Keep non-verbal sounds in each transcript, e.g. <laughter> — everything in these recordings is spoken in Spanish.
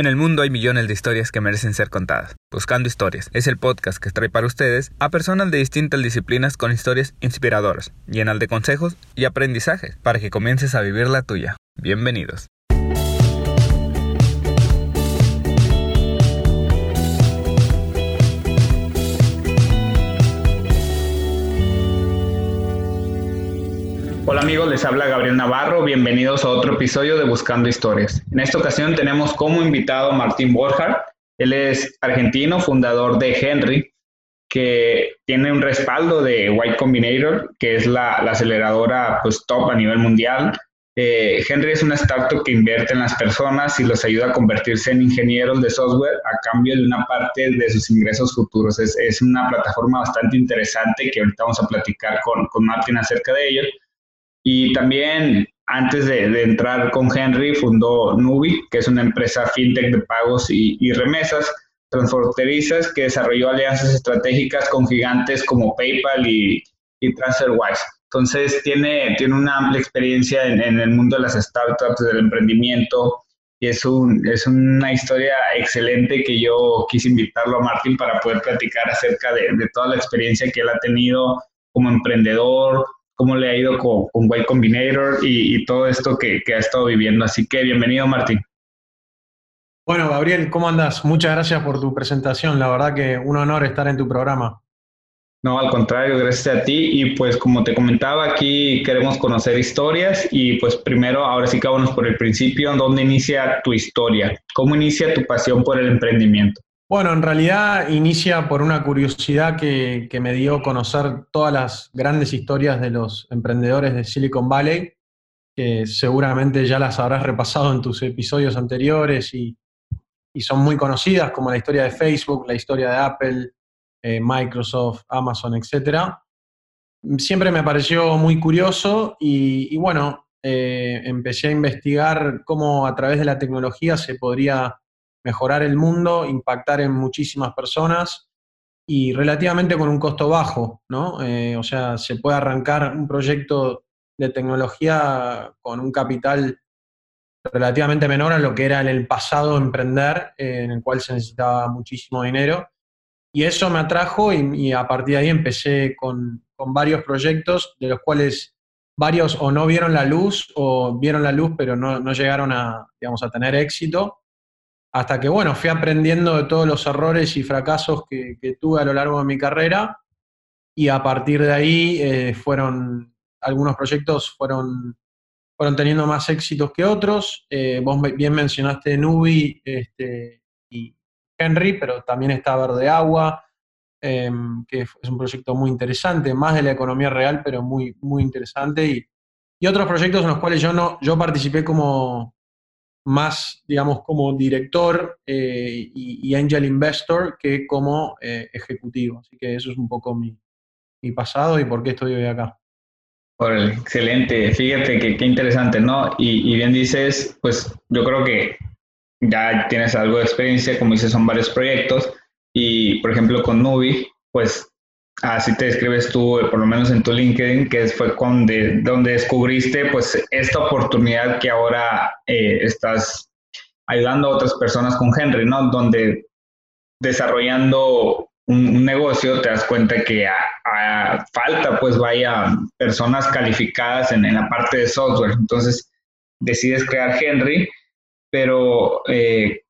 En el mundo hay millones de historias que merecen ser contadas. Buscando Historias es el podcast que trae para ustedes a personas de distintas disciplinas con historias inspiradoras, llenas de consejos y aprendizajes para que comiences a vivir la tuya. Bienvenidos. Hola amigos, les habla Gabriel Navarro, bienvenidos a otro episodio de Buscando Historias. En esta ocasión tenemos como invitado a Martín Borja, él es argentino, fundador de Henry, que tiene un respaldo de White Combinator, que es la, aceleradora pues, top a nivel mundial. Eh, Henry es una startup que invierte en las personas y los ayuda a convertirse en ingenieros de software a cambio de una parte de sus ingresos futuros. Es, es una plataforma bastante interesante que ahorita vamos a platicar con, con Martín acerca de ello. Y también antes de, entrar con Henry, fundó Nubi, que es una empresa fintech de pagos y, remesas transfronterizas que desarrolló alianzas estratégicas con gigantes como PayPal y, TransferWise. Entonces, tiene, tiene una amplia experiencia en, el mundo de las startups, del emprendimiento, y es, un, es una historia excelente que yo quise invitarlo a Martín para poder platicar acerca de, de toda la experiencia que él ha tenido como emprendedor, cómo le ha ido con, con White Combinator y, todo esto que, ha estado viviendo. Así que bienvenido, Martín. Bueno, Gabriel, ¿cómo andas? Muchas gracias por tu presentación. La verdad que un honor estar en tu programa. No, al contrario, gracias a ti. Y pues como te comentaba, aquí queremos conocer historias y pues primero, ahora sí que vámonos por el principio, ¿dónde inicia tu historia? ¿Cómo inicia tu pasión por el emprendimiento? Bueno, en realidad inicia por una curiosidad que, me dio conocer todas las grandes historias de los emprendedores de Silicon Valley, que seguramente ya las habrás repasado en tus episodios anteriores y, son muy conocidas, como la historia de Facebook, la historia de Apple, eh, Microsoft, Amazon, etc. Siempre me pareció muy curioso y, bueno, eh, empecé a investigar cómo a través de la tecnología se podría mejorar el mundo, impactar en muchísimas personas y relativamente con un costo bajo, ¿no? Eh, o sea, se puede arrancar un proyecto de tecnología con un capital relativamente menor a lo que era en el pasado emprender, eh, en el cual se necesitaba muchísimo dinero. Y eso me atrajo y, a partir de ahí empecé con, varios proyectos, de los cuales varios o no vieron la luz o vieron la luz pero no, no llegaron a, digamos, a tener éxito hasta que, bueno, fui aprendiendo de todos los errores y fracasos que, tuve a lo largo de mi carrera y a partir de ahí eh, fueron, algunos proyectos fueron, fueron teniendo más éxitos que otros. Eh, vos bien mencionaste Nubi este, y Henry, pero también está Verde Agua, em, que es un proyecto muy interesante, más de la economía real, pero muy, muy interesante. Y, y otros proyectos en los cuales yo, no, yo participé como, más, digamos, como director eh, y, angel investor que como eh, ejecutivo. Así que eso es un poco mi, pasado y por qué estoy hoy acá. excelente, fíjate que qué interesante, ¿no? Y, bien dices, pues yo creo que ya tienes algo de experiencia, como dices, son varios proyectos y, por ejemplo, con Nubi, pues así te describes tú, por lo menos en tu LinkedIn, que fue con donde descubriste pues esta oportunidad que ahora eh, estás ayudando a otras personas con Henry, ¿no? Donde desarrollando un, negocio te das cuenta que a, falta pues vaya personas calificadas en, en, la parte de software. Entonces decides crear Henry, pero eh,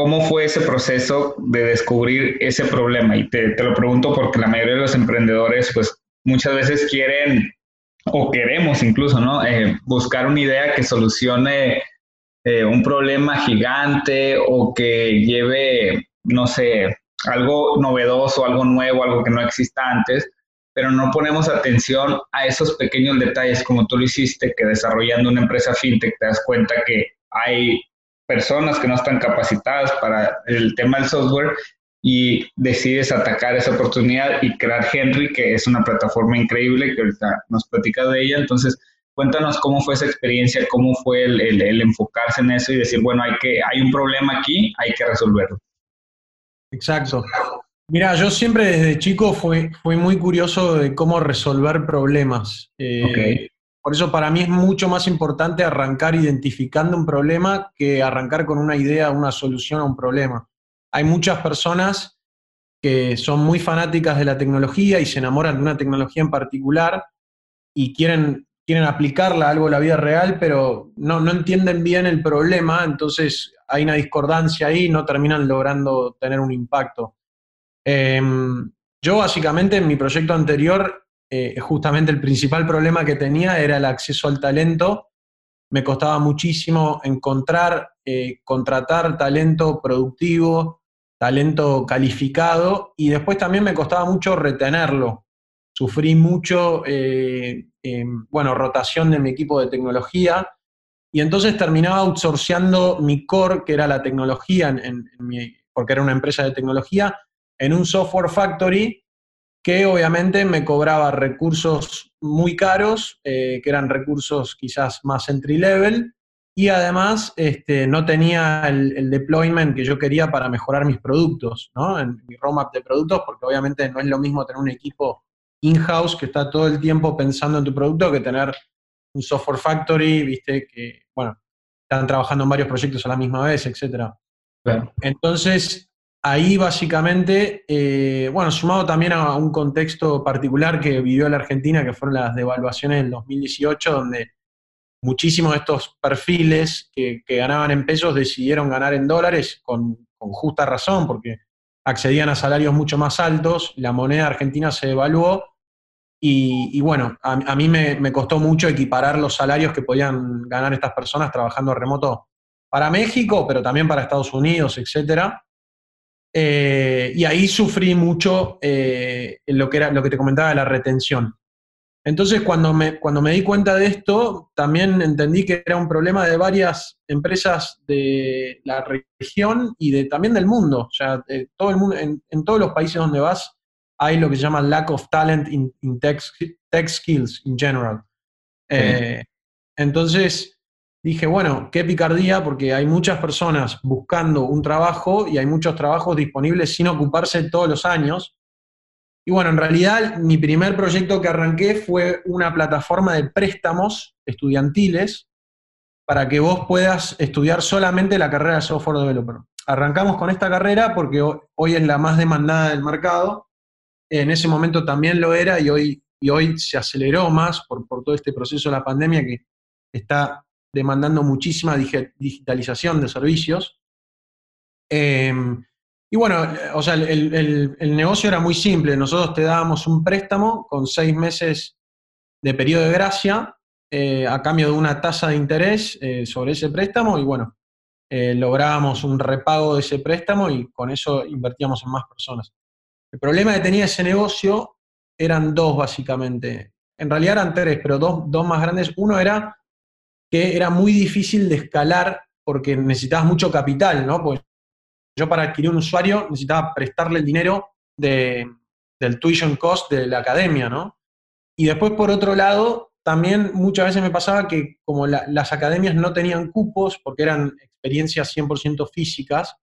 ¿Cómo fue ese proceso de descubrir ese problema? Y te, lo pregunto porque la mayoría de los emprendedores, pues muchas veces quieren o queremos incluso, ¿no? Eh, buscar una idea que solucione eh, un problema gigante o que lleve, no sé, algo novedoso, algo nuevo, algo que no exista antes, pero no ponemos atención a esos pequeños detalles como tú lo hiciste, que desarrollando una empresa fintech te das cuenta que hay personas que no están capacitadas para el tema del software y decides atacar esa oportunidad y crear Henry, que es una plataforma increíble que ahorita nos platica de ella. Entonces, cuéntanos cómo fue esa experiencia, cómo fue el, enfocarse en eso y decir, bueno, hay, que, hay un problema aquí, hay que resolverlo. Exacto. Mira, yo siempre desde chico fui, fui muy curioso de cómo resolver problemas. Eh, por eso para mí es mucho más importante arrancar identificando un problema que arrancar con una idea, una solución a un problema. Hay muchas personas que son muy fanáticas de la tecnología y se enamoran de una tecnología en particular y quieren, quieren aplicarla a algo en la vida real, pero no, no entienden bien el problema, entonces hay una discordancia ahí y no terminan logrando tener un impacto. Em, yo básicamente en mi proyecto anterior, eh, justamente el principal problema que tenía era el acceso al talento. Me costaba muchísimo encontrar, eh, contratar talento productivo, talento calificado y después también me costaba mucho retenerlo. Sufrí mucho, eh, bueno, rotación de mi equipo de tecnología y entonces terminaba outsourceando mi core, que era la tecnología, porque era una empresa de tecnología, en un software factory que obviamente me cobraba recursos muy caros, eh, que eran recursos quizás más entry level, y además este, no tenía el, deployment que yo quería para mejorar mis productos, ¿no? En mi roadmap de productos, porque obviamente no es lo mismo tener un equipo in-house que está todo el tiempo pensando en tu producto que tener un software factory, viste, que, bueno, están trabajando en varios proyectos a la misma vez, etc. Entonces, ahí básicamente, eh, bueno, sumado también a un contexto particular que vivió la Argentina, que fueron las devaluaciones del 2018, donde muchísimos de estos perfiles que, ganaban en pesos decidieron ganar en dólares con, justa razón, porque accedían a salarios mucho más altos, la moneda argentina se devaluó, y, bueno, a, mí me, costó mucho equiparar los salarios que podían ganar estas personas trabajando remoto para México, pero también para Estados Unidos, etc. Eh, y ahí sufrí mucho eh, lo, que era, lo que te comentaba de la retención. Entonces, cuando me, cuando me di cuenta de esto, también entendí que era un problema de varias empresas de la región y de, también del mundo. O sea, todo el mundo, en, todos los países donde vas hay lo que se llama lack of talent in, tech, skills in general. Eh, entonces, dije, bueno, qué picardía, porque hay muchas personas buscando un trabajo y hay muchos trabajos disponibles sin ocuparse todos los años. Y bueno, en realidad mi primer proyecto que arranqué fue una plataforma de préstamos estudiantiles para que vos puedas estudiar solamente la carrera de software developer. Arrancamos con esta carrera porque hoy es la más demandada del mercado. En ese momento también lo era y hoy, y hoy se aceleró más por, todo este proceso de la pandemia que está demandando muchísima digitalización de servicios. Em, y bueno, o sea, el, negocio era muy simple. Nosotros te dábamos un préstamo con seis meses de periodo de gracia eh, a cambio de una tasa de interés eh, sobre ese préstamo y bueno, eh, lográbamos un repago de ese préstamo y con eso invertíamos en más personas. El problema que tenía ese negocio eran dos básicamente. En realidad eran tres, pero dos, dos más grandes. Uno era que era muy difícil de escalar porque necesitabas mucho capital, ¿no? Pues yo para adquirir un usuario necesitaba prestarle el dinero de, del tuition cost de la academia, ¿no? Y después, por otro lado, también muchas veces me pasaba que como las academias no tenían cupos, porque eran experiencias 100% físicas,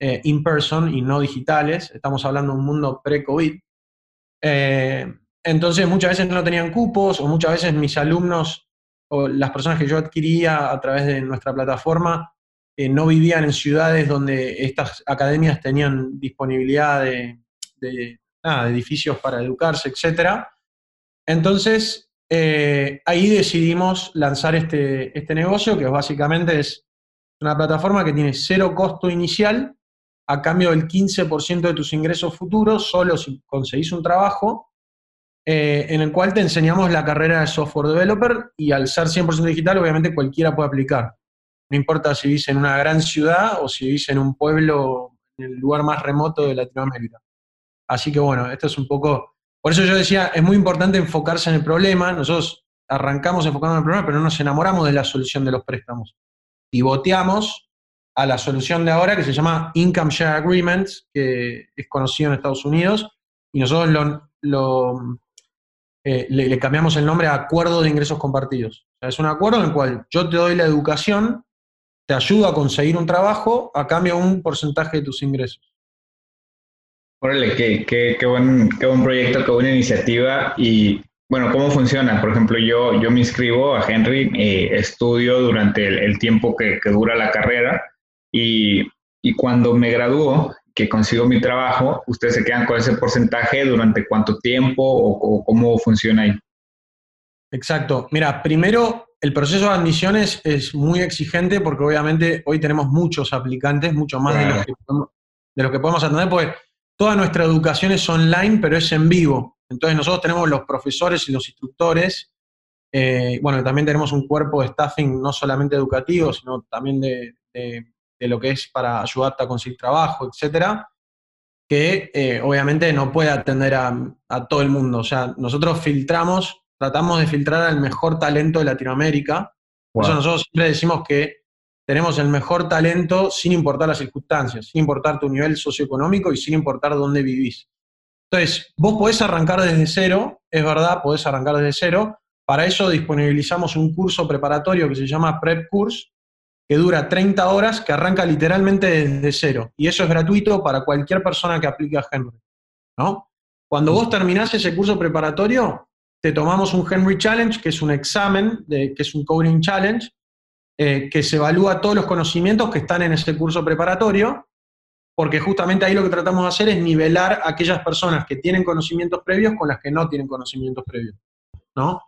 eh, in person y no digitales, estamos hablando de un mundo pre-COVID, eh, entonces muchas veces no tenían cupos o muchas veces mis alumnos o las personas que yo adquiría a través de nuestra plataforma no vivían en ciudades donde estas academias tenían disponibilidad de, edificios para educarse, etc. Entonces, eh, ahí decidimos lanzar este, este negocio, que básicamente es una plataforma que tiene cero costo inicial a cambio del 15% de tus ingresos futuros, solo si conseguís un trabajo, eh, en el cual te enseñamos la carrera de software developer y al ser 100% digital, obviamente cualquiera puede aplicar. No importa si vivís en una gran ciudad o si vivís en un pueblo, en el lugar más remoto de Latinoamérica. Así que bueno, esto es un poco... Por eso yo decía, es muy importante enfocarse en el problema. Nosotros arrancamos enfocando en el problema, pero no nos enamoramos de la solución de los préstamos. Pivoteamos a la solución de ahora que se llama Income Share Agreements, que es conocido en Estados Unidos, y nosotros lo, eh, le, le, cambiamos el nombre a Acuerdo de Ingresos Compartidos. O sea, es un acuerdo en el cual yo te doy la educación te ayuda a conseguir un trabajo a cambio de un porcentaje de tus ingresos. Órale, qué, qué, qué, buen, qué buen proyecto, qué buena iniciativa y bueno, ¿cómo funciona? Por ejemplo, yo, yo me inscribo a Henry, eh, estudio durante el, tiempo que, dura la carrera y, y, cuando me gradúo, que consigo mi trabajo, ¿ustedes se quedan con ese porcentaje durante cuánto tiempo o, cómo funciona ahí? Exacto. Mira, primero, el proceso de admisiones es muy exigente porque obviamente hoy tenemos muchos aplicantes, mucho más de, los que, de los que podemos atender, porque toda nuestra educación es online, pero es en vivo. Entonces nosotros tenemos los profesores y los instructores, eh, bueno, también tenemos un cuerpo de staffing no solamente educativo, sino también de, lo que es para ayudarte a conseguir trabajo, etcétera, que eh, obviamente no puede atender a, todo el mundo. O sea, nosotros filtramos, tratamos de filtrar al mejor talento de Latinoamérica. Por eso nosotros siempre decimos que tenemos el mejor talento sin importar las circunstancias, sin importar tu nivel socioeconómico y sin importar dónde vivís. Entonces, vos podés arrancar desde cero, es verdad, podés arrancar desde cero. Para eso disponibilizamos un curso preparatorio que se llama Prep Course, que dura 30 horas, que arranca literalmente desde cero. Y eso es gratuito para cualquier persona que aplique a Henry. ¿no? Cuando vos terminás ese curso preparatorio, te tomamos un Henry Challenge, que es un examen, de, que es un Coding Challenge, eh, que se evalúa todos los conocimientos que están en ese curso preparatorio porque justamente ahí lo que tratamos de hacer es nivelar a aquellas personas que tienen conocimientos previos con las que no tienen conocimientos previos, ¿no?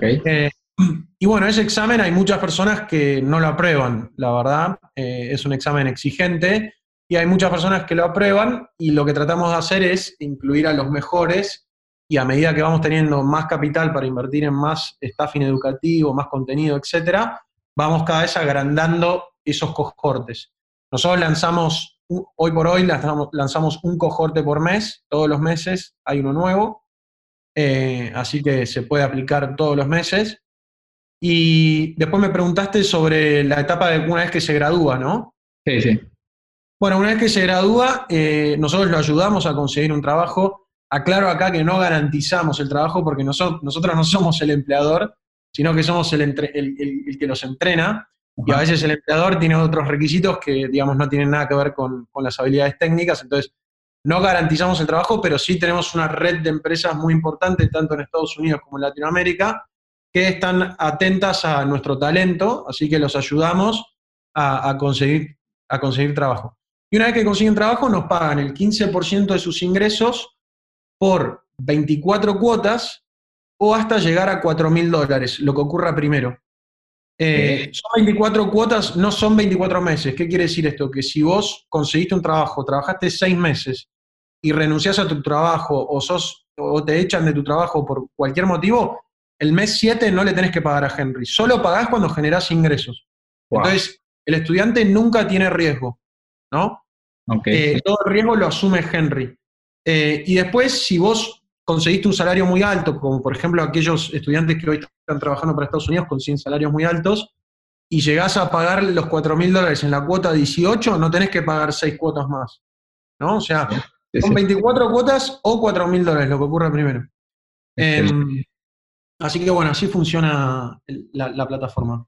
Eh, <clears throat> y bueno, ese examen hay muchas personas que no lo aprueban, la verdad, eh, es un examen exigente y hay muchas personas que lo aprueban y lo que tratamos de hacer es incluir a los mejores y a medida que vamos teniendo más capital para invertir en más staffing educativo, más contenido, etcétera, vamos cada vez agrandando esos cohortes. Nosotros lanzamos hoy por hoy lanzamos, un cohorte por mes, todos los meses hay uno nuevo, eh, así que se puede aplicar todos los meses. Y después me preguntaste sobre la etapa de una vez que se gradúa, ¿no? Sí, sí. Bueno, una vez que se gradúa, eh, nosotros lo ayudamos a conseguir un trabajo. Aclaro acá que no garantizamos el trabajo porque nosotros, nosotros no somos el empleador, sino que somos el, el que los entrena. Y a veces el empleador tiene otros requisitos que, digamos, no tienen nada que ver con, las habilidades técnicas. Entonces, no garantizamos el trabajo, pero sí tenemos una red de empresas muy importante, tanto en Estados Unidos como en Latinoamérica, que están atentas a nuestro talento, así que los ayudamos a, conseguir, a conseguir trabajo. Y una vez que consiguen trabajo, nos pagan el 15% de sus ingresos por 24 cuotas o hasta llegar a 4 mil dólares, lo que ocurra primero. Eh, son 24 cuotas, no son 24 meses. ¿Qué quiere decir esto? Que si vos conseguiste un trabajo, trabajaste seis meses y renunciás a tu trabajo o, sos, o te echan de tu trabajo por cualquier motivo, el mes 7 no le tenés que pagar a Henry. Solo pagás cuando generás ingresos. Entonces, el estudiante nunca tiene riesgo, ¿no? Eh, todo el riesgo lo asume Henry. Eh, y después, si vos conseguiste un salario muy alto, como por ejemplo aquellos estudiantes que hoy están trabajando para Estados Unidos consiguen salarios muy altos, y llegás a pagar los 4 mil dólares en la cuota 18, no tenés que pagar 6 cuotas más. ¿No? O sea, son 24 cuotas o 4 mil dólares, lo que ocurre primero. Así que bueno, así funciona la, plataforma.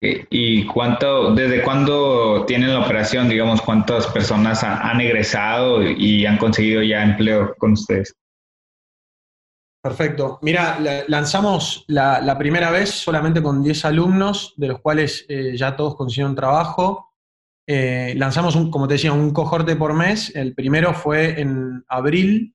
¿Y cuánto, desde cuándo tienen la operación? Digamos, ¿cuántas personas han egresado y han conseguido ya empleo con ustedes? Perfecto. Mira, lanzamos la, primera vez solamente con 10 alumnos, de los cuales eh, ya todos consiguieron trabajo. Eh, lanzamos, un, como te decía, un cohorte por mes. El primero fue en abril,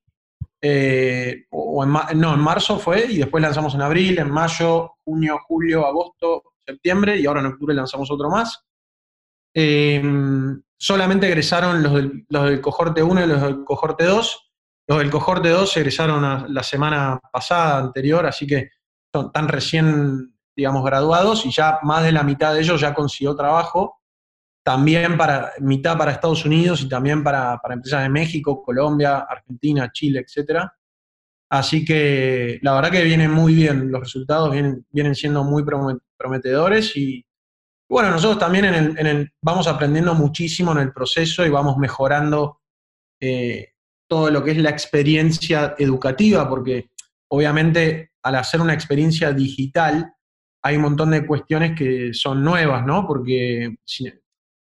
eh, o en, no, en marzo fue, y después lanzamos en abril, en mayo, junio, julio, agosto, septiembre, y ahora en octubre lanzamos otro más. solamente egresaron los del, los cohorte 1 y los del cohorte 2 los del cohorte 2 egresaron la semana pasada, anterior, así que son tan recién, digamos, graduados y ya más de la mitad de ellos ya consiguió trabajo, también para mitad para Estados Unidos y también para, empresas de México, Colombia, Argentina, Chile, etc. Así que la verdad que vienen muy bien, los resultados vienen, vienen siendo muy prometedores y bueno, nosotros también en el, vamos aprendiendo muchísimo en el proceso y vamos mejorando eh, todo lo que es la experiencia educativa, porque obviamente al hacer una experiencia digital hay un montón de cuestiones que son nuevas, ¿no? Porque,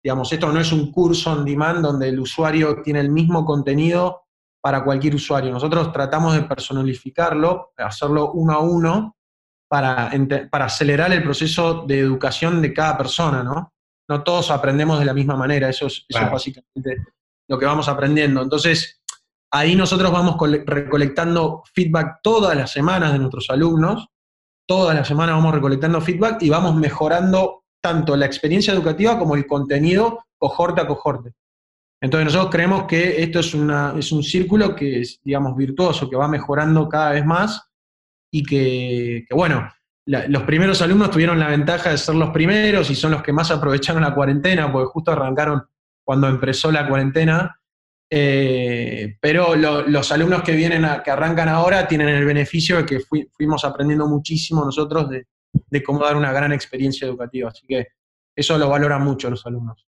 digamos, esto no es un curso on demand donde el usuario tiene el mismo contenido para cualquier usuario. Nosotros tratamos de personalificarlo, hacerlo uno a uno, para, para acelerar el proceso de educación de cada persona, ¿no? No todos aprendemos de la misma manera, eso es, eso es básicamente lo que vamos aprendiendo. Entonces, ahí nosotros vamos recolectando feedback todas las semanas de nuestros alumnos, todas las semanas vamos recolectando feedback y vamos mejorando tanto la experiencia educativa como el contenido cohorte a cohorte. Entonces nosotros creemos que esto es, es un círculo que es, digamos, virtuoso, que va mejorando cada vez más y que, bueno, los primeros alumnos tuvieron la ventaja de ser los primeros y son los que más aprovecharon la cuarentena, porque justo arrancaron cuando empezó la cuarentena. Eh, pero los alumnos que vienen, que arrancan ahora, tienen el beneficio de que fuimos aprendiendo muchísimo nosotros de, de cómo dar una gran experiencia educativa. Así que eso lo valoran mucho los alumnos.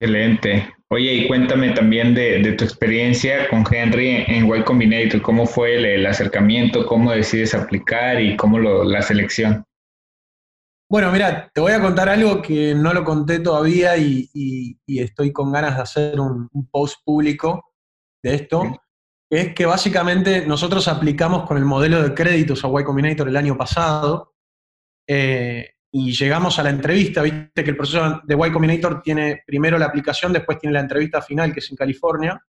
Excelente. Oye, y cuéntame también de, tu experiencia con Henry en Y Combinator. ¿Cómo fue el, acercamiento? ¿Cómo decides aplicar y cómo la selección? Bueno, mira, te voy a contar algo que no lo conté todavía y, estoy con ganas de hacer un, post público de esto. Es que básicamente nosotros aplicamos con el modelo de créditos a Y Combinator el año pasado. Eh, y llegamos a la entrevista, viste que el proceso de Y Combinator tiene primero la aplicación, después tiene la entrevista final, que es en California,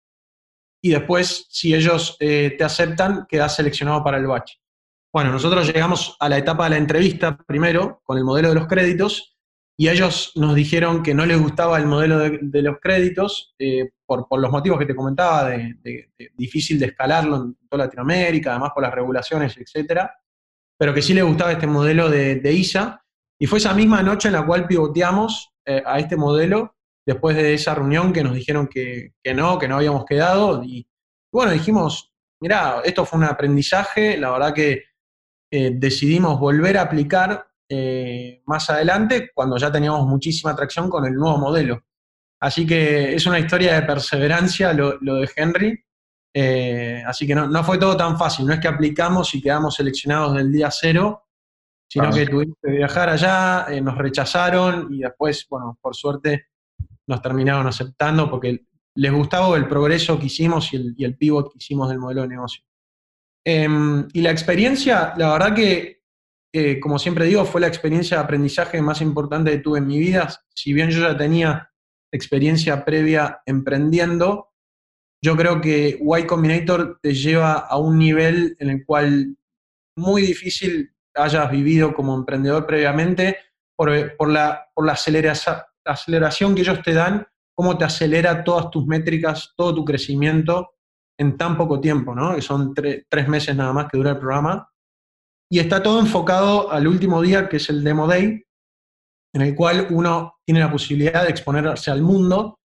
y después, si ellos eh, te aceptan, quedas seleccionado para el batch. Bueno, nosotros llegamos a la etapa de la entrevista primero, con el modelo de los créditos, y ellos nos dijeron que no les gustaba el modelo de, los créditos, eh, por, los motivos que te comentaba, de, difícil de escalarlo en toda Latinoamérica, además por las regulaciones, etcétera, pero que sí les gustaba este modelo de, ISA, y fue esa misma noche en la cual pivoteamos eh, a este modelo, después de esa reunión que nos dijeron que, no, que no habíamos quedado. Y bueno, dijimos, mira, esto fue un aprendizaje, la verdad que eh, decidimos volver a aplicar eh, más adelante cuando ya teníamos muchísima atracción con el nuevo modelo. Así que es una historia de perseverancia lo, de Henry. Así que no, no, fue todo tan fácil, no es que aplicamos y quedamos seleccionados del día cero, sino que tuvimos que viajar allá, eh, nos rechazaron y después, bueno, por suerte nos terminaron aceptando porque les gustaba el progreso que hicimos y el, pivot que hicimos del modelo de negocio. Em, y la experiencia, la verdad que, eh, como siempre digo, fue la experiencia de aprendizaje más importante que tuve en mi vida. Si bien yo ya tenía experiencia previa emprendiendo, yo creo que Y Combinator te lleva a un nivel en el cual muy difícil hayas vivido como emprendedor previamente, por, la, por la aceleración que ellos te dan, cómo te acelera todas tus métricas, todo tu crecimiento en tan poco tiempo, ¿no? Que son tres meses nada más que dura el programa. Y está todo enfocado al último día, que es el Demo Day, en el cual uno tiene la posibilidad de exponerse al mundo,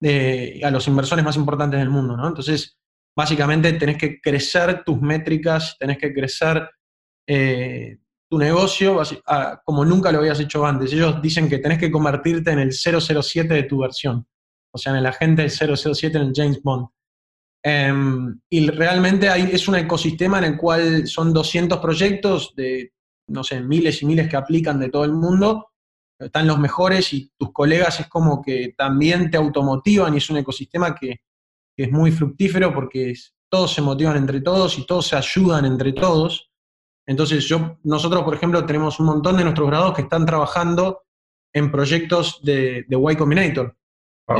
de, a los inversores más importantes del mundo, ¿no? Entonces, básicamente tenés que crecer tus métricas, tenés que crecer eh, tu negocio ah, como nunca lo habías hecho antes. Ellos dicen que tenés que convertirte en el 007 de tu versión, o sea, en el agente 007 en el James Bond. Em, y realmente hay, es un ecosistema en el cual son 200 proyectos de, no sé, miles y miles que aplican de todo el mundo. Están los mejores y tus colegas es como que también te automotivan y es un ecosistema que, es muy fructífero porque todos se motivan entre todos y todos se ayudan entre todos. Entonces, yo, nosotros, por ejemplo, tenemos un montón de nuestros grados que están trabajando en proyectos de, de Y Combinator.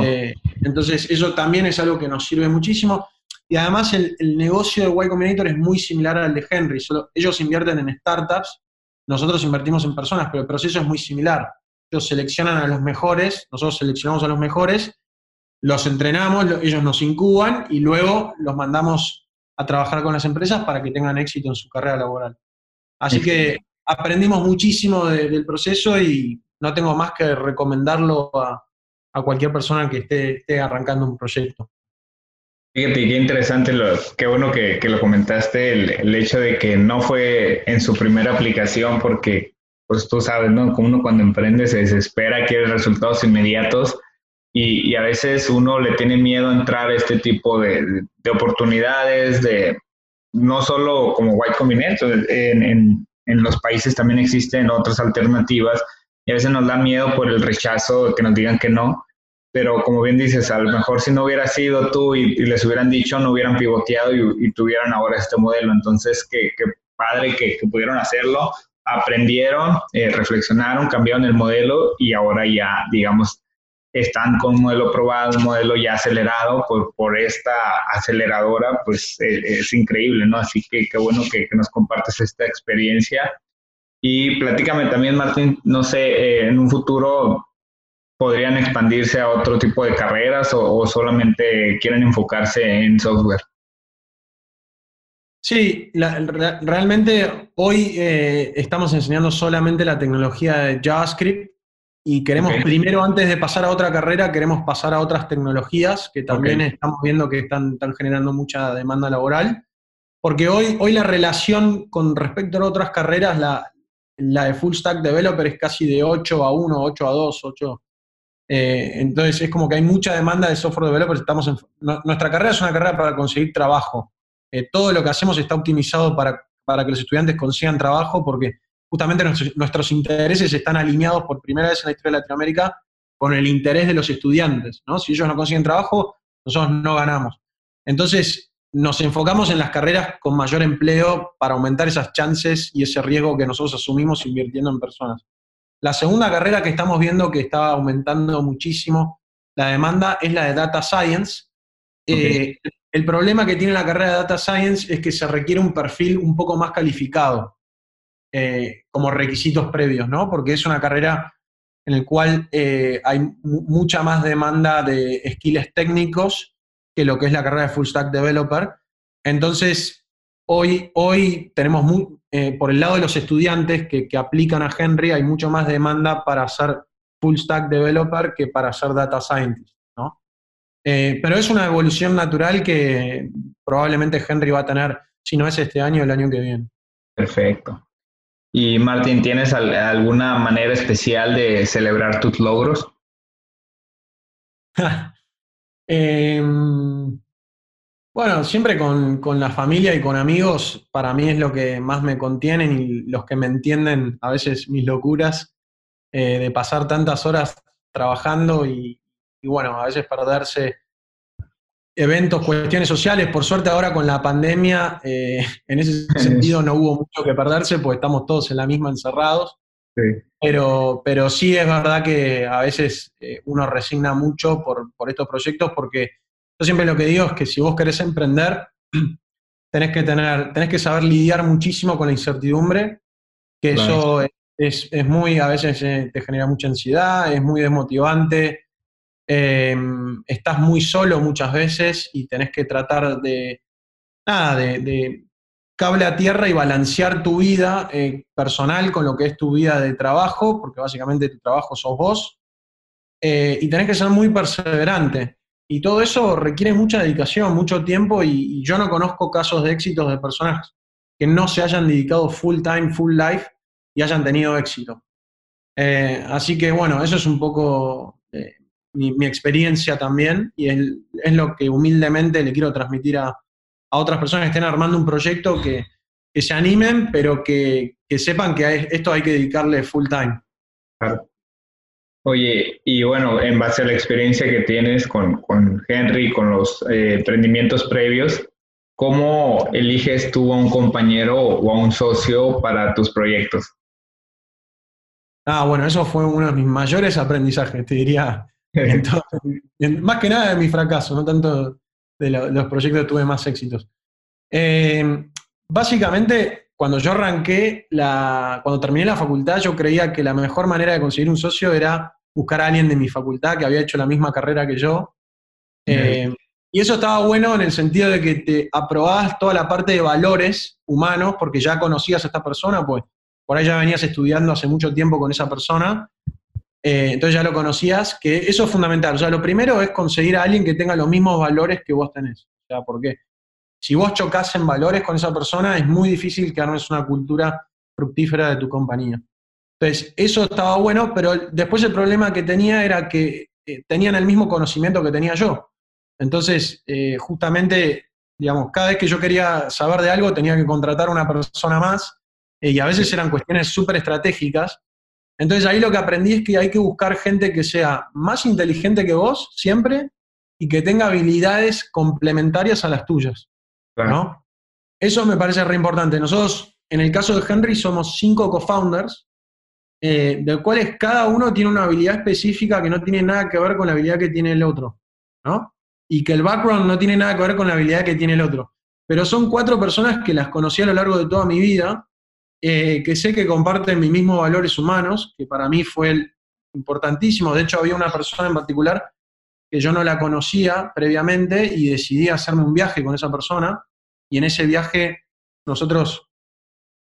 Eh, entonces, eso también es algo que nos sirve muchísimo. Y además, el, negocio de Y Combinator es muy similar al de Henry. Solo, ellos invierten en startups, nosotros invertimos en personas, pero el proceso es muy similar. Ellos seleccionan a los mejores, nosotros seleccionamos a los mejores, los entrenamos, ellos nos incuban y luego los mandamos a trabajar con las empresas para que tengan éxito en su carrera laboral. Así que aprendimos muchísimo del proceso y no tengo más que recomendarlo a, cualquier persona que esté, arrancando un proyecto. Fíjate, qué interesante, lo, qué bueno que, lo comentaste, el, hecho de que no fue en su primera aplicación, porque pues tú sabes, ¿no? Como uno cuando emprende se desespera, quiere resultados inmediatos y, a veces uno le tiene miedo a entrar a este tipo de oportunidades, de, no solo como White Combinator, en, en, en, los países también existen otras alternativas y a veces nos da miedo por el rechazo, que nos digan que no. pero como bien dices, a lo mejor si no hubiera sido tú y, les hubieran dicho, no hubieran pivoteado y, tuvieran ahora este modelo. Entonces, qué, padre que, pudieron hacerlo, aprendieron, eh, reflexionaron, cambiaron el modelo y ahora ya, digamos, están con un modelo probado, un modelo ya acelerado por, por esta aceleradora, pues eh, es increíble, ¿no? Así que qué bueno que, nos compartes esta experiencia. Y platícame también, Martín, no sé, eh, en un futuro podrían expandirse a otro tipo de carreras o, solamente quieren enfocarse en software? Sí, realmente hoy eh, estamos enseñando solamente la tecnología de JavaScript y queremos primero, antes de pasar a otra carrera, queremos pasar a otras tecnologías que también estamos viendo que están, están, generando mucha demanda laboral. Porque hoy, hoy la relación con respecto a otras carreras, la, la de Full Stack Developer es casi de 8 a 1, 8 a 2, 8, eh, entonces es como que hay mucha demanda de software developers. Estamos nuestra carrera es una carrera para conseguir trabajo. Eh, todo lo que hacemos está optimizado para, para, que los estudiantes consigan trabajo porque justamente nuestros, intereses están alineados por primera vez en la historia de Latinoamérica con el interés de los estudiantes. ¿no? Si ellos no consiguen trabajo, nosotros no ganamos. Entonces nos enfocamos en las carreras con mayor empleo para aumentar esas chances y ese riesgo que nosotros asumimos invirtiendo en personas. La segunda carrera que estamos viendo que está aumentando muchísimo la demanda es la de Data Science. Eh, el problema que tiene la carrera de Data Science es que se requiere un perfil un poco más calificado eh, como requisitos previos, ¿no? Porque es una carrera en la cual eh, hay mucha más demanda de skills técnicos que lo que es la carrera de Full Stack Developer. Entonces, hoy, hoy tenemos eh, por el lado de los estudiantes que, aplican a Henry, hay mucho más demanda para ser full stack developer que para ser data scientist. Eh, pero es una evolución natural que probablemente Henry va a tener, si no es este año, el año que viene. Perfecto. Y Martín, ¿tienes alguna manera especial de celebrar tus logros? <laughs> eh, bueno, siempre con, la familia y con amigos, para mí es lo que más me contienen y los que me entienden a veces mis locuras eh, de pasar tantas horas trabajando y, bueno, a veces perderse eventos, cuestiones sociales. Por suerte ahora con la pandemia, eh, en ese <laughs> sentido no hubo mucho que perderse porque estamos todos en la misma encerrados. Pero, pero sí es verdad que a veces eh, uno resigna mucho por, por estos proyectos porque yo siempre lo que digo es que si vos querés emprender, <clears throat> tenés que tener, tenés que saber lidiar muchísimo con la incertidumbre, que eso es, muy, a veces eh, te genera mucha ansiedad, es muy desmotivante, em, estás muy solo muchas veces y tenés que tratar de, nada, de, cable a tierra y balancear tu vida eh, personal con lo que es tu vida de trabajo, porque básicamente tu trabajo sos vos, eh, y tenés que ser muy perseverante. Y todo eso requiere mucha dedicación, mucho tiempo, y, yo no conozco casos de éxitos de personas que no se hayan dedicado full time, full life y hayan tenido éxito. Eh, así que bueno, eso es un poco mi, experiencia también y es, lo que humildemente le quiero transmitir a, otras personas que estén armando un proyecto que, se animen, pero que, que sepan que esto hay que dedicarle full time. Claro. Oye, y bueno, en base a la experiencia que tienes con, con Henry, con los eh, emprendimientos previos, ¿cómo eliges tú a un compañero o a un socio para tus proyectos? Ah, bueno, eso fue uno de mis mayores aprendizajes, te diría. <laughs> más que nada de mi fracaso, no tanto de, los proyectos que tuve más éxitos. Eh, básicamente, cuando yo arranqué, la, cuando terminé la facultad, yo creía que la mejor manera de conseguir un socio era buscar a alguien de mi facultad que había hecho la misma carrera que yo. Eh, y eso estaba bueno en el sentido de que te aprobabas toda la parte de valores humanos, porque ya conocías a esta persona, pues por ahí ya venías estudiando hace mucho tiempo con esa persona, eh, entonces ya lo conocías, que eso es fundamental. O sea, lo primero es conseguir a alguien que tenga los mismos valores que vos tenés. O sea, ¿por qué? si vos chocas en valores con esa persona, es muy difícil que armes una cultura fructífera de tu compañía. Entonces, eso estaba bueno, pero después el problema que tenía era que eh, tenían el mismo conocimiento que tenía yo. Entonces, eh, justamente, digamos, cada vez que yo quería saber de algo, tenía que contratar a una persona más, y a veces eran cuestiones súper estratégicas, Entonces ahí lo que aprendí es que hay que buscar gente que sea más inteligente que vos siempre y que tenga habilidades complementarias a las tuyas. ¿no? Eso me parece re importante. Nosotros, en el caso de Henry, somos cinco co-founders, eh, de cuales cada uno tiene una habilidad específica que no tiene nada que ver con la habilidad que tiene el otro. ¿no? Y que el background no tiene nada que ver con la habilidad que tiene el otro. Pero son cuatro personas que las conocí a lo largo de toda mi vida, eh, que sé que comparten mis mismos valores humanos, que para mí fue importantísimo. De hecho, había una persona en particular que yo no la conocía previamente y decidí hacerme un viaje con esa persona. Y en ese viaje nosotros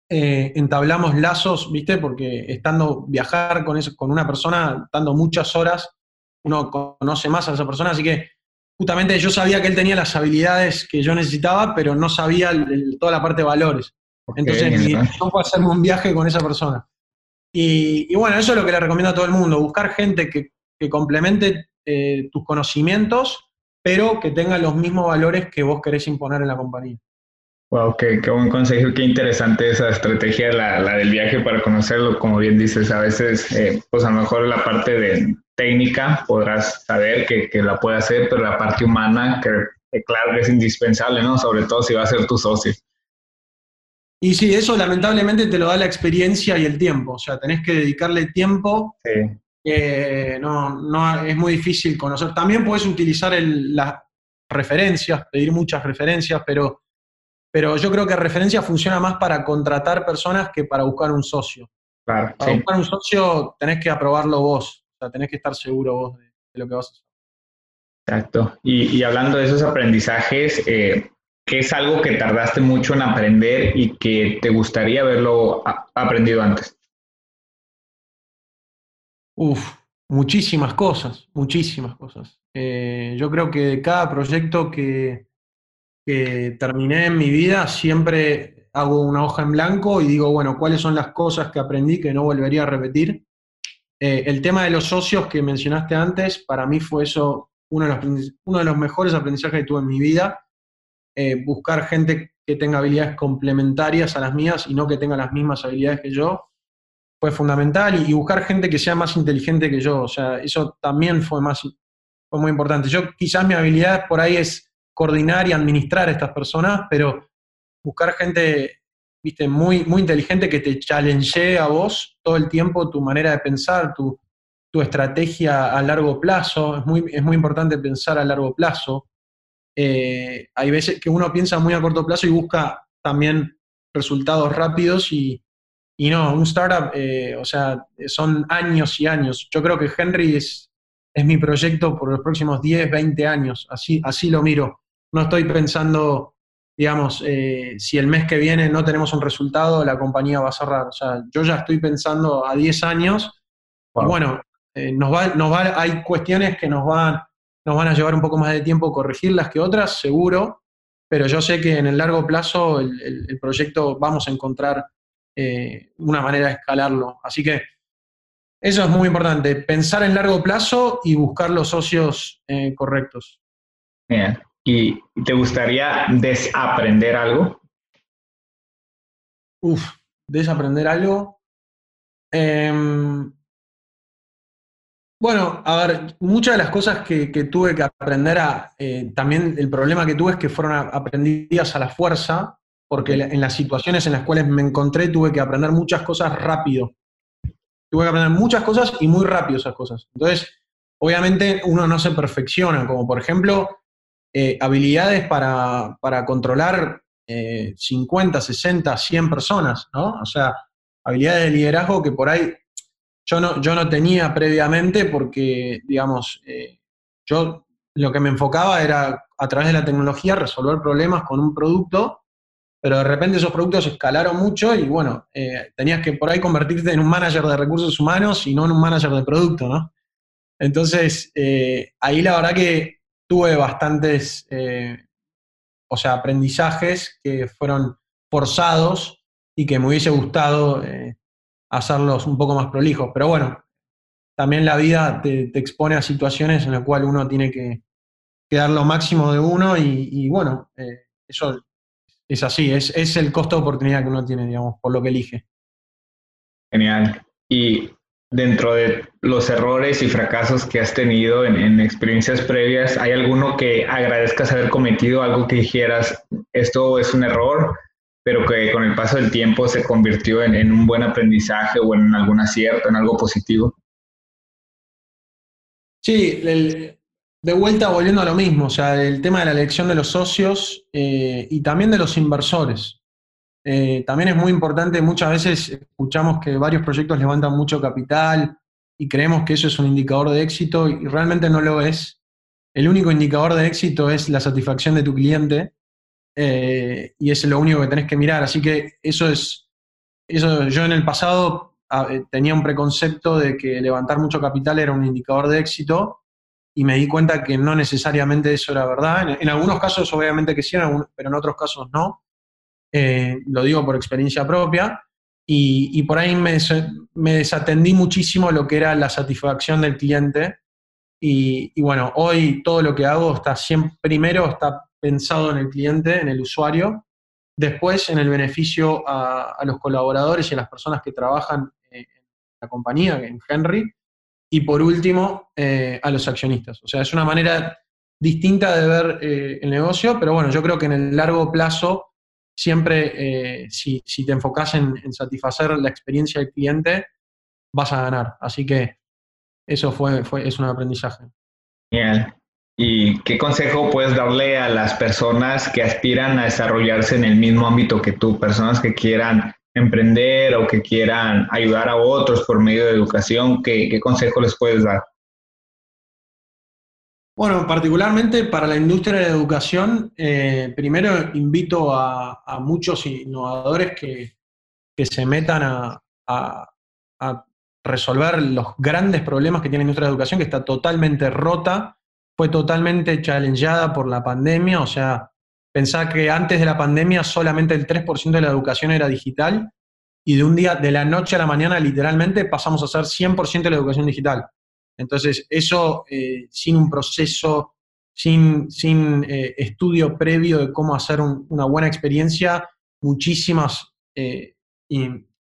eh, entablamos lazos, ¿viste? Porque estando viajar con, con una persona, estando muchas horas, uno conoce más a esa persona. Así que justamente yo sabía que él tenía las habilidades que yo necesitaba, pero no sabía toda la parte de valores. Entonces, mi fue hacerme un viaje con esa persona. Y, bueno, eso es lo que le recomiendo a todo el mundo, buscar gente que, que complemente eh, tus conocimientos, pero que tenga los mismos valores que vos querés imponer en la compañía. Wow, qué, buen consejo, qué interesante esa estrategia, la, la, del viaje para conocerlo. Como bien dices, a veces, eh, pues a lo mejor la parte de técnica podrás saber que, que la puede hacer, pero la parte humana, que, claro que es indispensable, ¿no? Sobre todo si va a ser tu socio. Y sí, eso lamentablemente te lo da la experiencia y el tiempo. O sea, tenés que dedicarle tiempo sí no, no, es muy difícil conocer. También puedes utilizar las referencias, pedir muchas referencias, pero, pero yo creo que referencia funciona más para contratar personas que para buscar un socio. para buscar un socio tenés que aprobarlo vos, o sea, tenés que estar seguro vos de, lo que vas a hacer. Exacto. Y, hablando de esos aprendizajes, eh, ¿qué es algo que tardaste mucho en aprender y que te gustaría haberlo aprendido antes? Uf, muchísimas cosas, muchísimas cosas. Eh, yo creo que de cada proyecto que, terminé en mi vida, siempre hago una hoja en blanco y digo, bueno, ¿cuáles son las cosas que aprendí que no volvería a repetir? Eh, el tema de los socios que mencionaste antes, para mí fue eso uno de los, uno de los mejores aprendizajes que tuve en mi vida. Eh, buscar gente que tenga habilidades complementarias a las mías y no que tenga las mismas habilidades que yo fue fundamental y, buscar gente que sea más inteligente que yo, o sea, eso también fue, más, fue muy importante. Yo quizás mi habilidad por ahí es coordinar y administrar a estas personas, pero buscar gente, viste, muy, muy inteligente que te challenge a vos todo el tiempo tu manera de pensar, tu, estrategia a largo plazo, es muy, es muy importante pensar a largo plazo. Eh, hay veces que uno piensa muy a corto plazo y busca también resultados rápidos y, y no, un startup, eh, o sea, son años y años. Yo creo que Henry es, es mi proyecto por los próximos 10, 20 años, así, así lo miro. No estoy pensando, digamos, eh, si el mes que viene no tenemos un resultado, la compañía va a cerrar. O sea, yo ya estoy pensando a 10 años. bueno, eh, nos va, nos va, hay cuestiones que nos van, nos van a llevar un poco más de tiempo corregirlas que otras, seguro, pero yo sé que en el largo plazo el, el proyecto vamos a encontrar eh, una manera de escalarlo. Así que eso es muy importante, pensar en largo plazo y buscar los socios eh, correctos. Bien. ¿Y te gustaría desaprender algo? Uf, desaprender algo. Em, bueno, a ver, muchas de las cosas que, tuve que aprender eh, también el problema que tuve es que fueron aprendidas a la fuerza, porque en las situaciones en las cuales me encontré tuve que aprender muchas cosas rápido. Tuve que aprender muchas cosas y muy rápido esas cosas. Entonces, obviamente uno no se perfecciona, como por ejemplo, eh, habilidades para, controlar 50, 60, 100 personas, ¿no? O sea, habilidades de liderazgo que por ahí yo no, yo no tenía previamente porque, digamos, eh, yo lo que me enfocaba era a través de la tecnología resolver problemas con un producto pero de repente esos productos escalaron mucho y bueno, eh, tenías que por ahí convertirte en un manager de recursos humanos y no en un manager de producto, ¿no? Entonces, eh, ahí la verdad que tuve bastantes, o sea, aprendizajes que fueron forzados y que me hubiese gustado hacerlos un poco más prolijos. Pero bueno, también la vida te, expone a situaciones en las cuales uno tiene que, dar lo máximo de uno y, bueno, eso es así, es, es el costo de oportunidad que uno tiene, digamos, por lo que elige. Genial. Y dentro de los errores y fracasos que has tenido en, experiencias previas, ¿hay alguno que agradezcas haber cometido, algo que dijeras, esto es un error, pero que con el paso del tiempo se convirtió en, un buen aprendizaje o en algún acierto, en algo positivo? Sí, de vuelta volviendo a lo mismo, o sea, el tema de la elección de los socios eh, y también de los inversores. Eh, también es muy importante, muchas veces escuchamos que varios proyectos levantan mucho capital y creemos que eso es un indicador de éxito y realmente no lo es. El único indicador de éxito es la satisfacción de tu cliente eh, y es lo único que tenés que mirar. Así que eso es, eso yo en el pasado eh, tenía un preconcepto de que levantar mucho capital era un indicador de éxito y me di cuenta que no necesariamente eso era verdad. En, algunos casos obviamente que sí, pero en otros casos no. Eh, lo digo por experiencia propia, y, por ahí me, desatendí muchísimo lo que era la satisfacción del cliente. Y, bueno, hoy todo lo que hago está siempre, primero está pensado en el cliente, en el usuario, después en el beneficio a, los colaboradores y a las personas que trabajan en la compañía, en Henry, y por último eh, a los accionistas. O sea, es una manera distinta de ver eh, el negocio, pero bueno, yo creo que en el largo plazo siempre, eh, si, te enfocas en, satisfacer la experiencia del cliente, vas a ganar. Así que eso fue, fue, es un aprendizaje. Genial. ¿Y qué consejo puedes darle a las personas que aspiran a desarrollarse en el mismo ámbito que tú? Personas que quieran emprender o que quieran ayudar a otros por medio de educación. ¿Qué, consejo les puedes dar? Bueno, particularmente para la industria de la educación, eh, primero invito a, muchos innovadores que, se metan a, resolver los grandes problemas que tiene la industria de la educación, que está totalmente rota, fue totalmente challengeada por la pandemia, o sea, pensá que antes de la pandemia solamente el 3% de la educación era digital y de un día, de la noche a la mañana, literalmente pasamos a ser 100% de la educación digital. Entonces, eso eh, sin un proceso, sin, eh, estudio previo de cómo hacer una buena experiencia, muchísimas eh,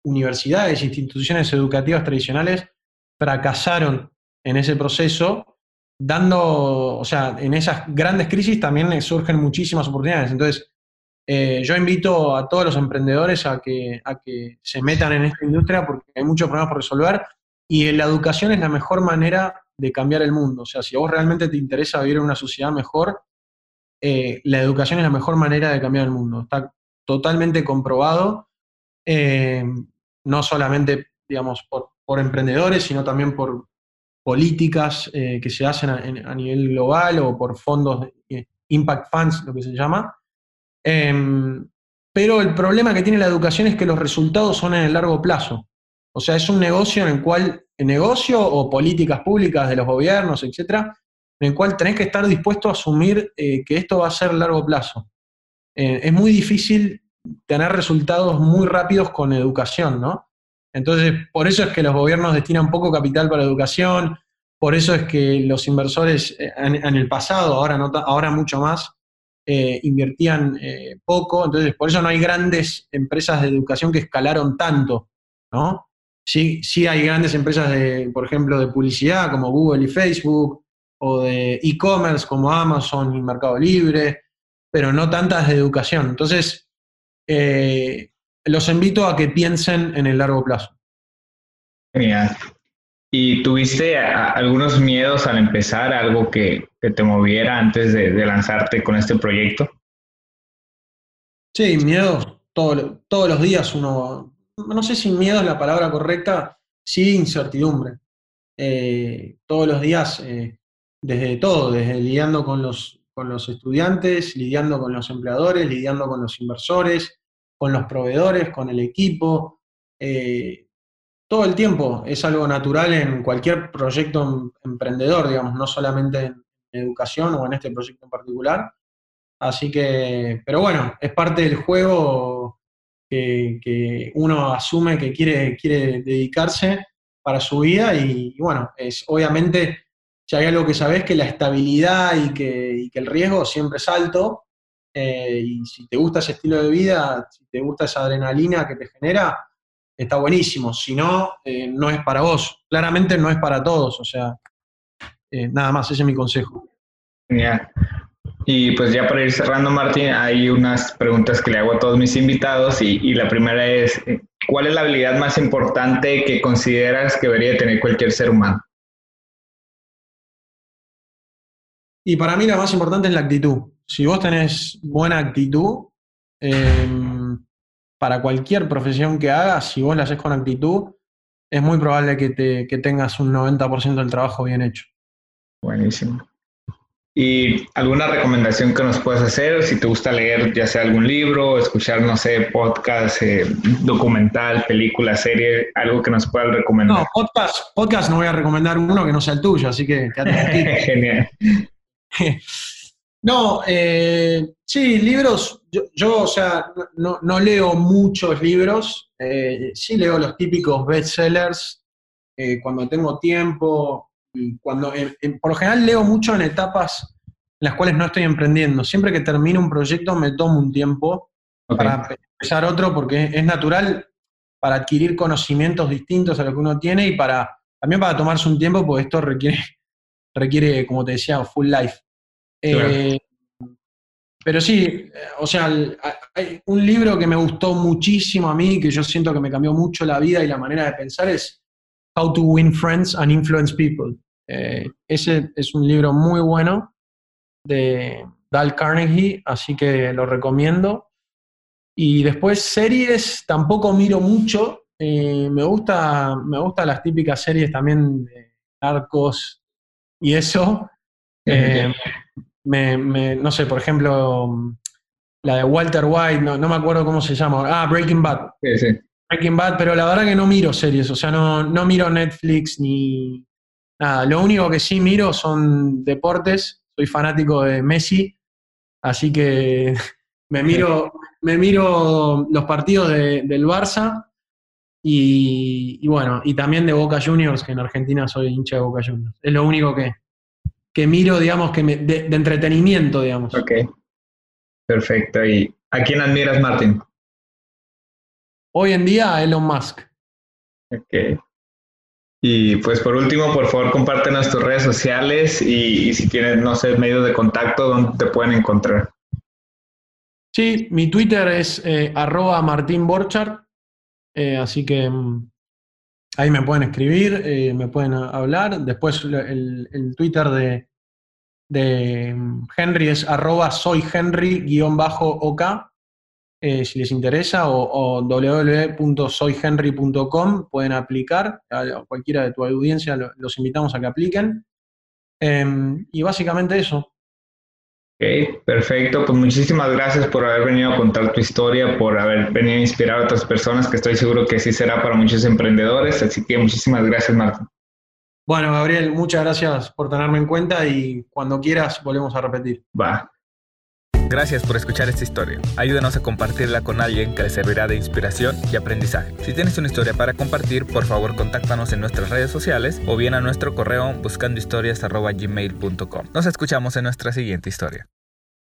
universidades, instituciones educativas tradicionales fracasaron en ese proceso, dando, o sea, en esas grandes crisis también surgen muchísimas oportunidades. Entonces, yo invito a todos los emprendedores a que, a que se metan en esta industria porque hay muchos problemas por resolver y la educación es la mejor manera de cambiar el mundo. O sea, si a vos realmente te interesa vivir en una sociedad mejor, eh, la educación es la mejor manera de cambiar el mundo. Está totalmente comprobado, eh, no solamente, digamos, por, emprendedores, sino también por políticas eh, que se hacen a, nivel global o por fondos, de, impact funds, lo que se llama. Em, pero el problema que tiene la educación es que los resultados son en el largo plazo. O sea, es un negocio en el cual, negocio o políticas públicas de los gobiernos, etcétera, en el cual tenés que estar dispuesto a asumir eh, que esto va a ser largo plazo. Eh, es muy difícil tener resultados muy rápidos con educación, ¿no? Entonces, por eso es que los gobiernos destinan poco capital para educación, por eso es que los inversores eh, en, el pasado, ahora, no, ahora mucho más, invertían poco, entonces por eso no hay grandes empresas de educación que escalaron tanto, ¿no? Sí, sí hay grandes empresas, de, por ejemplo, de publicidad como Google y Facebook, o de e-commerce como Amazon y Mercado Libre, pero no tantas de educación. Entonces, eh, los invito a que piensen en el largo plazo. Genial. ¿Y tuviste algunos miedos al empezar, algo que, te moviera antes de, lanzarte con este proyecto? Sí, miedos. todos los días uno no sé si miedo es la palabra correcta, sí incertidumbre. Eh, todos los días, eh, desde todo, desde lidiando con los, con los estudiantes, lidiando con los empleadores, lidiando con los inversores, con los proveedores, con el equipo. Eh, todo el tiempo es algo natural en cualquier proyecto em, emprendedor, digamos, no solamente en educación o en este proyecto en particular. Así que, pero bueno, es parte del juego que, uno asume que quiere, quiere dedicarse para su vida y, bueno, es obviamente si hay algo que sabes que la estabilidad y que, el riesgo siempre es alto eh, y si te gusta ese estilo de vida, si te gusta esa adrenalina que te genera, está buenísimo. Si no, eh, no es para vos. Claramente no es para todos. O sea, eh, nada más, ese es mi consejo. Genial. Y pues ya para ir cerrando, Martín, hay unas preguntas que le hago a todos mis invitados y, y, la primera es, ¿cuál es la habilidad más importante que consideras que debería tener cualquier ser humano? Y para mí la más importante es la actitud. Si vos tenés buena actitud, eh, para cualquier profesión que hagas, si vos la haces con actitud, es muy probable que, te, que tengas un 90% del trabajo bien hecho. Buenísimo. ¿Y alguna recomendación que nos puedas hacer? Si te gusta leer, ya sea algún libro, escuchar, no sé, podcast, eh, documental, película, serie, algo que nos puedas recomendar. No, podcast, podcast no voy a recomendar uno que no sea el tuyo, así que quédate <laughs> Genial. <laughs> no, eh, sí, libros, yo, yo o sea, no, no, leo muchos libros, eh, sí leo los típicos bestsellers eh, cuando tengo tiempo, cuando, por lo general leo mucho en etapas en las cuales no estoy emprendiendo. Siempre que termino un proyecto me tomo un tiempo okay. para empezar otro porque es natural para adquirir conocimientos distintos a lo que uno tiene y para también para tomarse un tiempo porque esto requiere, requiere como te decía, full life. Claro. Eh, pero sí, o sea, hay un libro que me gustó muchísimo a mí, que yo siento que me cambió mucho la vida y la manera de pensar es How to Win Friends and Influence People. Eh, ese es un libro muy bueno de Dal Carnegie, así que lo recomiendo. Y después series tampoco miro mucho. Eh, me gusta, me gustan las típicas series también de narcos y eso. Eh, me, me, no sé, por ejemplo, la de Walter White, no, no, me acuerdo cómo se llama. Ah, Breaking Bad. Sí, sí. Breaking Bad, pero la verdad que no miro series, o sea, no, no miro Netflix ni nada. Lo único que sí miro son deportes. Soy fanático de Messi, así que <laughs> me miro, me miro los partidos de, del Barça y, y, bueno, y también de Boca Juniors, que en Argentina soy hincha de Boca Juniors. Es lo único que, que miro, digamos, que me, de, de, entretenimiento, digamos. Ok, perfecto. ¿Y a quién admiras, Martín? Hoy en día a Elon Musk. Ok. Y pues por último, por favor, compártenos tus redes sociales y, y si tienes, no sé, medios de contacto, ¿dónde te pueden encontrar? Sí, mi Twitter es eh, arroba Martín eh, así que mm, ahí me pueden escribir, eh, me pueden hablar. Después el, Twitter de, mm, Henry es arroba soy Henry-OK, eh, si les interesa, o, www.soyhenry.com pueden aplicar, a cualquiera de tu audiencia los invitamos a que apliquen. Eh, y básicamente eso. Ok, perfecto. Pues muchísimas gracias por haber venido a contar tu historia, por haber venido a inspirar a otras personas, que estoy seguro que sí será para muchos emprendedores. Así que muchísimas gracias, Martín. Bueno, Gabriel, muchas gracias por tenerme en cuenta y cuando quieras volvemos a repetir. Va. Gracias por escuchar esta historia. Ayúdanos a compartirla con alguien que le servirá de inspiración y aprendizaje. Si tienes una historia para compartir, por favor contáctanos en nuestras redes sociales o bien a nuestro correo buscandohistorias.gmail.com. Nos escuchamos en nuestra siguiente historia.